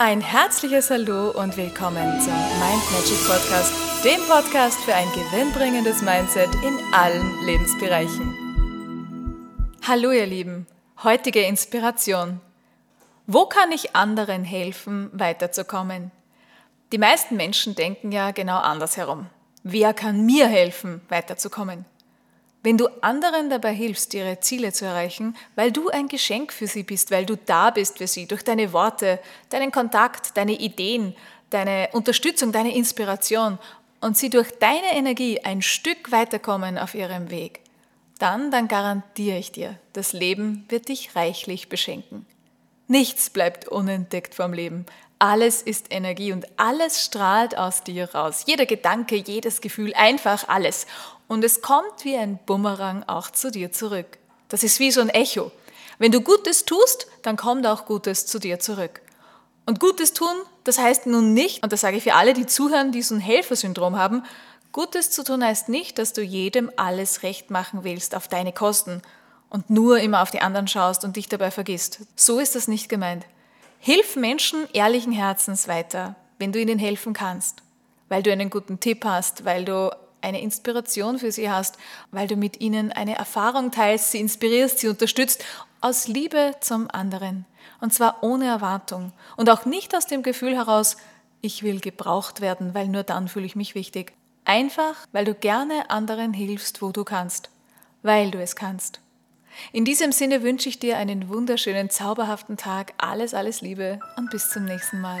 Ein herzliches Hallo und willkommen zum Mind Magic Podcast, dem Podcast für ein gewinnbringendes Mindset in allen Lebensbereichen. Hallo ihr Lieben, heutige Inspiration. Wo kann ich anderen helfen, weiterzukommen? Die meisten Menschen denken ja genau andersherum. Wer kann mir helfen, weiterzukommen? Wenn du anderen dabei hilfst, ihre Ziele zu erreichen, weil du ein Geschenk für sie bist, weil du da bist für sie, durch deine Worte, deinen Kontakt, deine Ideen, deine Unterstützung, deine Inspiration und sie durch deine Energie ein Stück weiterkommen auf ihrem Weg, dann, dann garantiere ich dir, das Leben wird dich reichlich beschenken. Nichts bleibt unentdeckt vom Leben. Alles ist Energie und alles strahlt aus dir raus. Jeder Gedanke, jedes Gefühl, einfach alles. Und es kommt wie ein Bumerang auch zu dir zurück. Das ist wie so ein Echo. Wenn du Gutes tust, dann kommt auch Gutes zu dir zurück. Und Gutes tun, das heißt nun nicht, und das sage ich für alle, die zuhören, die so ein Helfersyndrom haben, Gutes zu tun heißt nicht, dass du jedem alles recht machen willst auf deine Kosten und nur immer auf die anderen schaust und dich dabei vergisst. So ist das nicht gemeint. Hilf Menschen ehrlichen Herzens weiter, wenn du ihnen helfen kannst, weil du einen guten Tipp hast, weil du eine Inspiration für sie hast, weil du mit ihnen eine Erfahrung teilst, sie inspirierst, sie unterstützt, aus Liebe zum anderen. Und zwar ohne Erwartung und auch nicht aus dem Gefühl heraus, ich will gebraucht werden, weil nur dann fühle ich mich wichtig. Einfach, weil du gerne anderen hilfst, wo du kannst, weil du es kannst. In diesem Sinne wünsche ich dir einen wunderschönen, zauberhaften Tag. Alles, alles Liebe und bis zum nächsten Mal.